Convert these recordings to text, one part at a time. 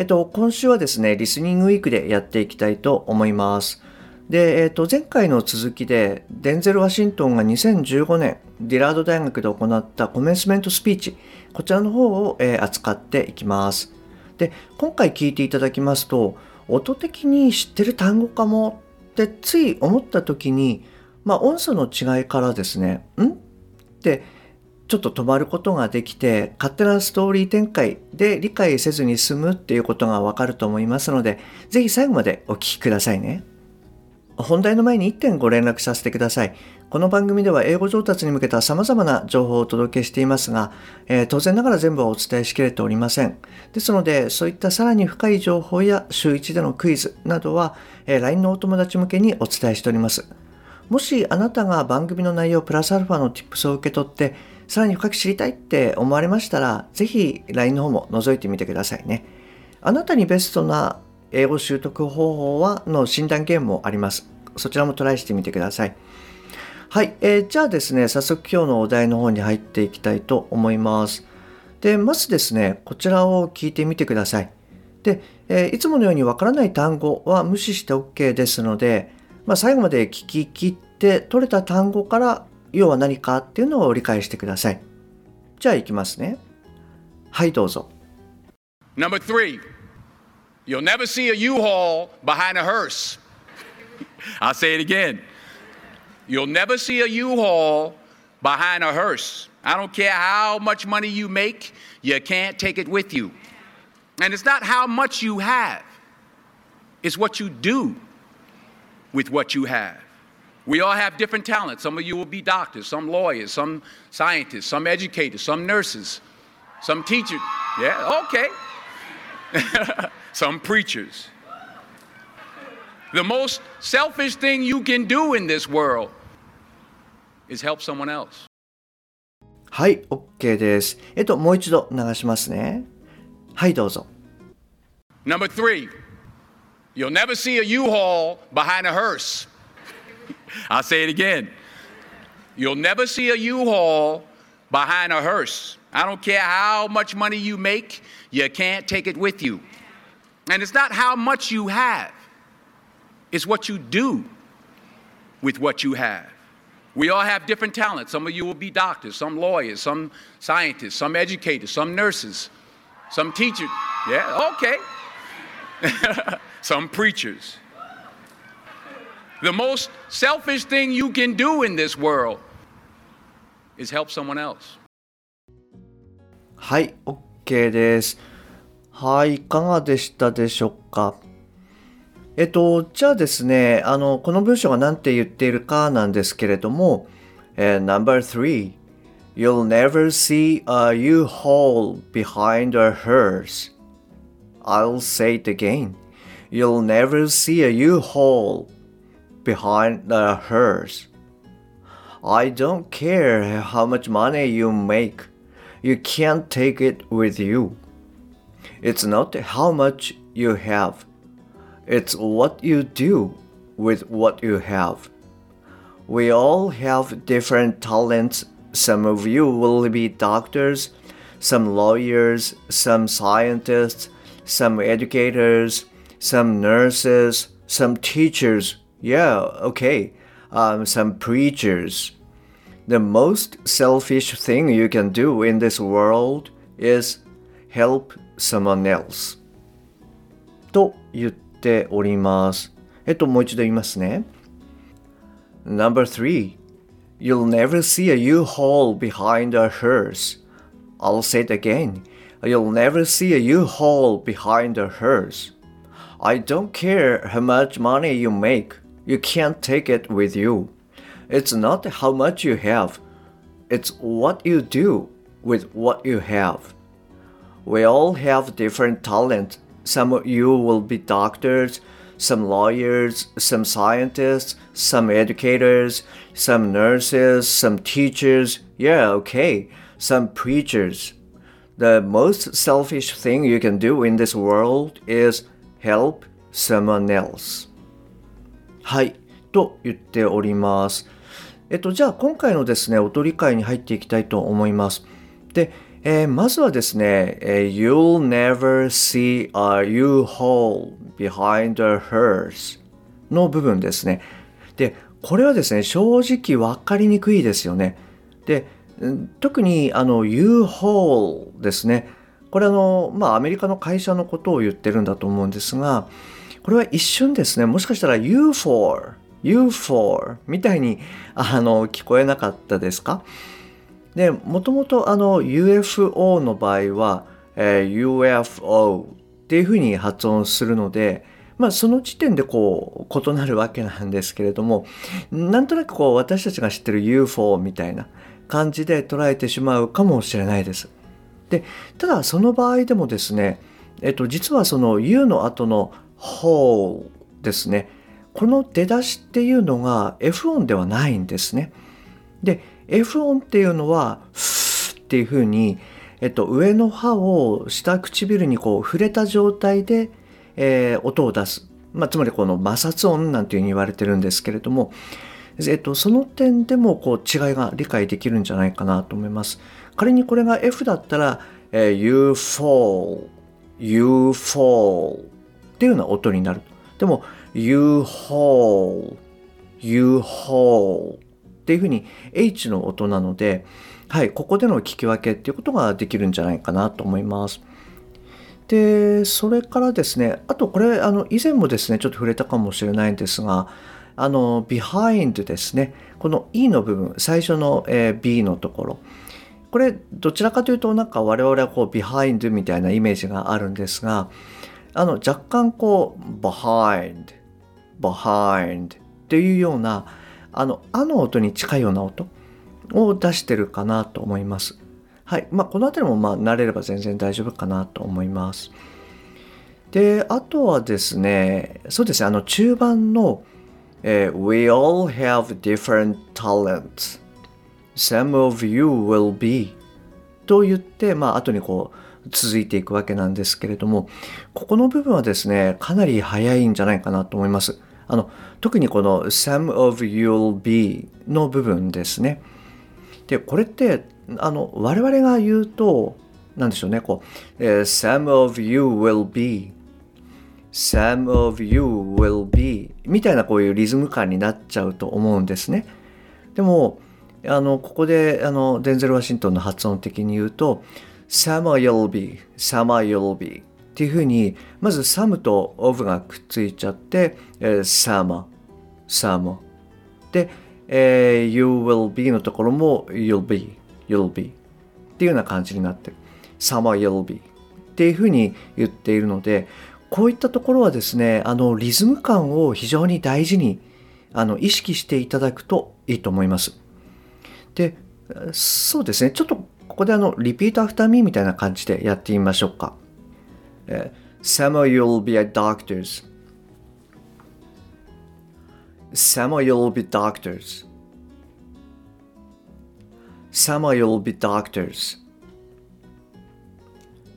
えっと今週はですねリスニングウィークでやっていきたいと思います。で、えっと前回の続きでデンゼル・ワシントンが2015年ディラード大学で行ったコメンスメントスピーチこちらの方を、えー、扱っていきます。で今回聞いていただきますと音的に知ってる単語かもってつい思った時に、まあ、音素の違いからですね、ん？ってちょっと止まることができて、勝手なストーリー展開で理解せずに済むっていうことがわかると思いますので、ぜひ最後までお聞きくださいね。本題の前に1点ご連絡させてください。この番組では英語上達に向けた様々な情報をお届けしていますが、えー、当然ながら全部はお伝えしきれておりません。ですので、そういったさらに深い情報や週1でのクイズなどは、えー、LINE のお友達向けにお伝えしております。もしあなたが番組の内容プラスアルファの Tips を受け取って、さらに深く知りたいって思われましたら、ぜひ LINE の方も覗いてみてくださいね。あなたにベストな英語習得方法はの診断ゲームもあります。そちらもトライしてみてください。はい、えー、じゃあですね、早速今日のお題の方に入っていきたいと思います。で、まずですね、こちらを聞いてみてください。で、えー、いつものようにわからない単語は無視して OK ですので、まあ、最後まで聞き切って取れた単語から要は何かっていうのを理解してください。じゃあいきますね。はいどうぞ。Number three, you'll never see a U-Haul behind a hearse. I'll say it again. You'll never see a U-Haul behind a hearse. I don't care how much money you make, you can't take it with you. And it's not how much you have, it's what you do with what you have. We all have different talents. Some of you will be doctors, some lawyers, some scientists, some educators, some nurses, some teachers. Yeah, okay. some preachers. The most selfish thing you can do in this world is help someone else. はい、OK です。えっと、もう一度流しますね。はい、どうぞ。Number three, you'll never see a U-Haul behind a hearse. I'll say it again. You'll never see a U-Haul behind a hearse. I don't care how much money you make, you can't take it with you. And it's not how much you have, it's what you do with what you have. We all have different talents. Some of you will be doctors, some lawyers, some scientists, some educators, some nurses, some teachers. Yeah, okay. some preachers. The most selfish thing you can do in this world is help someone else. はい、OK です。はい、いかがでしたでしょうかえっと、じゃあですね、あの、この文章が何て言っているかなんですけれども、えー、No.3 You'll never see a U-Haul behind a hearse. I'll say it again. You'll never see a U-Haul behind the hearse. I don't care how much money you make, you can't take it with you. It's not how much you have, it's what you do with what you have. We all have different talents. Some of you will be doctors, some lawyers, some scientists, some educators, some nurses, some teachers, yeah, okay. Um, some preachers. The most selfish thing you can do in this world is help someone else. と言っております。えっと、もう一度言いますね。Number three, you'll never see a U-Haul behind a hearse. I'll say it again. You'll never see a U-Haul behind a hearse. I don't care how much money you make. You can't take it with you. It's not how much you have, it's what you do with what you have. We all have different talents. Some of you will be doctors, some lawyers, some scientists, some educators, some nurses, some teachers. Yeah, okay. Some preachers. The most selfish thing you can do in this world is help someone else. はい、と言っております。えっと、じゃあ今回のですね、音理解に入っていきたいと思います。で、えーまずはですね、えー You'll never see a U-Haul behind a hearse の部分ですね。で、これはですね、正直分かりにくいですよね。で、特にあの U-Haul ですね。これあの、まあアメリカの会社のことを言ってるんだと思うんですが、これは一瞬ですね、もしかしたら UFO、UFO みたいにあの聞こえなかったですか？で、もともとあの UFO の場合は、えー UFO っていうふうに発音するので、まあその時点でこう異なるわけなんですけれども、なんとなくこう私たちが知ってる UFO みたいな感じで捉えてしまうかもしれないです。で、ただその場合でもですね、えっと実はその U の後の whole ですね、この出だしっていうのが F 音ではないんですね。で F 音っていうのは「」っていうふうに、えっと、上の歯を下唇にこう触れた状態で、えー音を出す、まあ、つまりこの摩擦音なんていうふうに言われてるんですけれども、えっと、その点でもこう違いが理解できるんじゃないかなと思います。仮にこれが F だったら「えー You fall」「You fall」っていうような音になる。でも「You haul」「You haul」っていうふうに H の音なので、はい、ここでの聞き分けっていうことができるんじゃないかなと思います。で、それからですね、あとこれ、あの、以前もですね、ちょっと触れたかもしれないんですが、あの、behind ですね、この E の部分、最初の、え B のところ、これ、どちらかというと、なんか我々はこう、behind みたいなイメージがあるんですが、あの、若干こう、behind、behind っていうような、あの、あの音に近いような音を出してるかなと思います。はい。まあ、この辺りもまあ、慣れれば全然大丈夫かなと思います。で、あとはですね、そうですね、あの、中盤の、えー We all have different talents. Some of you will be. と言って、まあ、後にこう、続いていくわけなんですけれども、ここの部分はですね、かなり早いんじゃないかなと思います。あの、特にこの Some of you'll be の部分ですね。で、これって、あの、我々が言うと、なんでしょうね、こう、Some of you will be Some of you will be みたいなこういうリズム感になっちゃうと思うんですね。でも、あの、ここで、あの、デンゼル・ワシントンの発音的に言うと、Summer you'll be, summer you'll be っていうふうに、まず some と of がくっついちゃって、えー summer, summer で、えー you will be のところも you'll be, you'll be っていうような感じになってる。summer you'll be っていうふうに言っているので、こういったところはですね、あの、リズム感を非常に大事に、あの、意識していただくといいと思います。で、そうですね、ちょっとここであの、 repeat after me みたいな感じでやってみましょうか。えー Some of you'll be doctors. Some of you'll be doctors.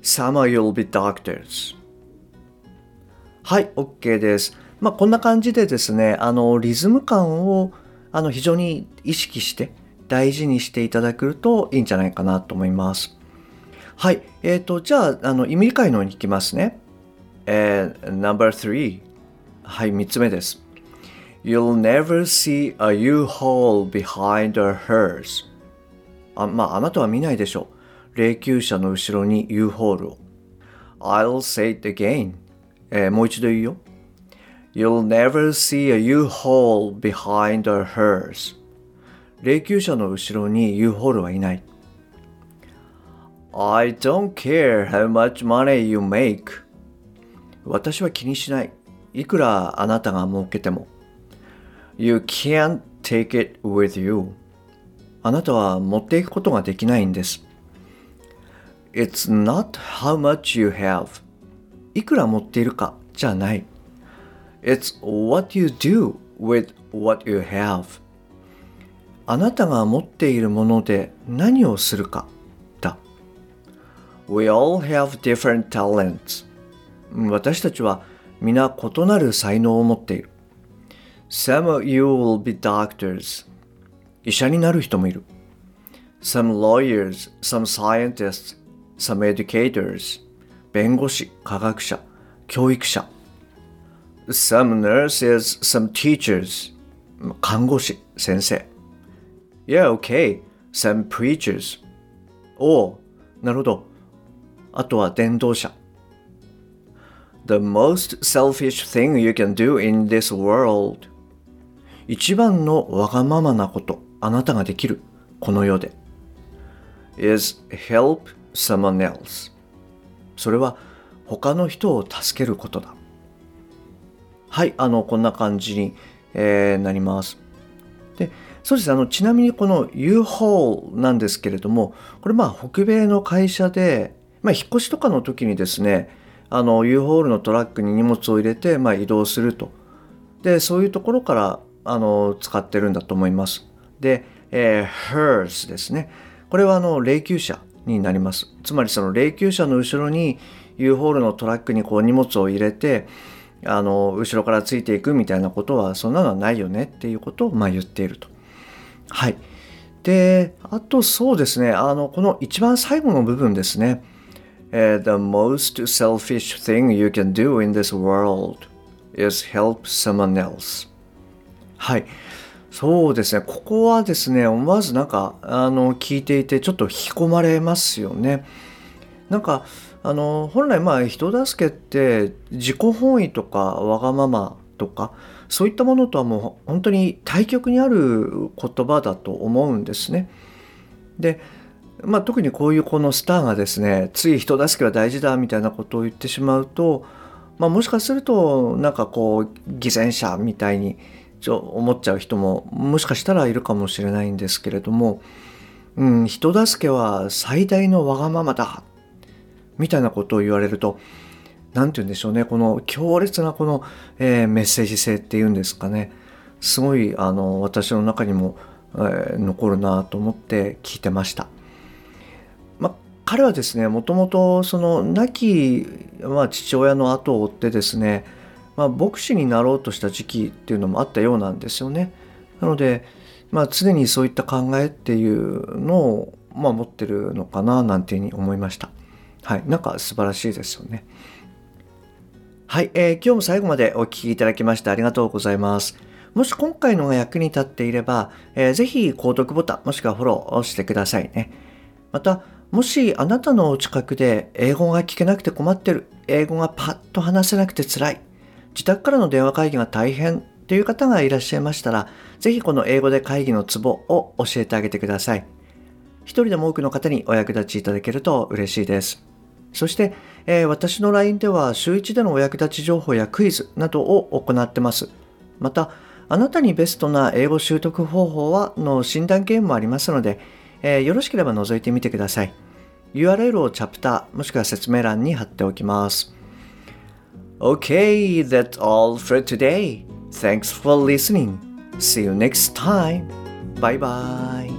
Some of you'll be doctors. Some of you'll be doctors. はい、OK です。まあ、こんな感じでですね、あの、リズム感を、あの、非常に意識して、大事にしていただくといいんじゃないかなと思います。はい、えっ、と、じゃあ、あの、意味理解の方に行きますね。えー、No.3。はい、3つ目です。You'll never see a U-Haul behind a hearse. あ、まあ、あなたは見ないでしょう。霊柩車の後ろに U-Haul を。I'll say it again. えーもう一度言うよ。You'll never see a U-Haul behind a hearse. 霊柩車の後ろに U-Haul はいない。I don't care how much money you make. 私は気にしない。いくらあなたが儲けても。You can't take it with you. あなたは持っていくことができないんです。It's not how much you have. いくら持っているかじゃない。It's what you do with what you have. あなたが持っているもので何をするかだ。We all have different talents. 私たちは皆異なる才能を持っている。Some of you will be doctors. 医者になる人もいる。Some lawyers, some scientists, some educators. 弁護士、科学者、教育者。Some nurses, some teachers. 看護師、先生。Yeah, okay. Some preachers. おお、なるほど。あとは伝道者。The most selfish thing you can do in this world. 一番のわがままなこと、あなたができる、この世で。is help someone else. それは他の人を助けることだ。はい、あの、こんな感じに、えー、なります。で、そうです。あのちなみにこの U-Haul なんですけれどもこれまあ北米の会社で、まあ、引っ越しとかの時にですねあの U-Haul のトラックに荷物を入れて、まあ、移動すると。でそういうところからあの使ってるんだと思います。で、えー、hers ですね。これはあの霊柩車になります。つまりその霊柩車の後ろに U-Haul のトラックにこう荷物を入れてあの後ろからついていくみたいなことはそんなのはないよねっていうことをまあ言っていると。はい。で、あとそうですね、あの、この一番最後の部分ですね。The most selfish thing you can do in this world is help someone else. はい。そうですね。ここはですね、思わずなんか、あの、聞いていてちょっと引き込まれますよね。なんか、あの、本来まあ人助けって自己本位とかわがままとか、そういったものとはもう本当に対極にある言葉だと思うんですね。で、まあ、特にこういうこのスターがですねつい人助けは大事だみたいなことを言ってしまうと、まあ、もしかするとなんかこう偽善者みたいにちょ思っちゃう人ももしかしたらいるかもしれないんですけれども、うん、人助けは最大のわがままだみたいなことを言われると何て言うんでしょうねこの強烈なこの、えー、メッセージ性っていうんですかねすごいあの私の中にも、えー、残るなと思って聞いてました。ま、彼はですねもともとその亡き、まあ、父親の後を追ってですね、まあ、牧師になろうとした時期っていうのもあったようなんですよね。なので、まあ、常にそういった考えっていうのを、まあ、持ってるのかななんていうふうに思いました。はい、なんか素晴らしいですよね。はい、えー、今日も最後までお聴きいただきましてありがとうございます。もし今回のが役に立っていれば、えー、ぜひ購読ボタンもしくはフォローをしてくださいね。また、もしあなたのお近くで英語が聞けなくて困ってる、英語がパッと話せなくて辛い、自宅からの電話会議が大変という方がいらっしゃいましたら、ぜひこの英語で会議のツボを教えてあげてください。一人でも多くの方にお役立ちいただけると嬉しいです。そして、えー、私の LINE では週1でのお役立ち情報やクイズなどを行ってます。また、あなたにベストな英語習得方法はの診断ゲームもありますので、えー、よろしければ覗いてみてください。URL をチャプターもしくは説明欄に貼っておきます。Okay, that's all for today. Thanks for listening. See you next time. Bye bye.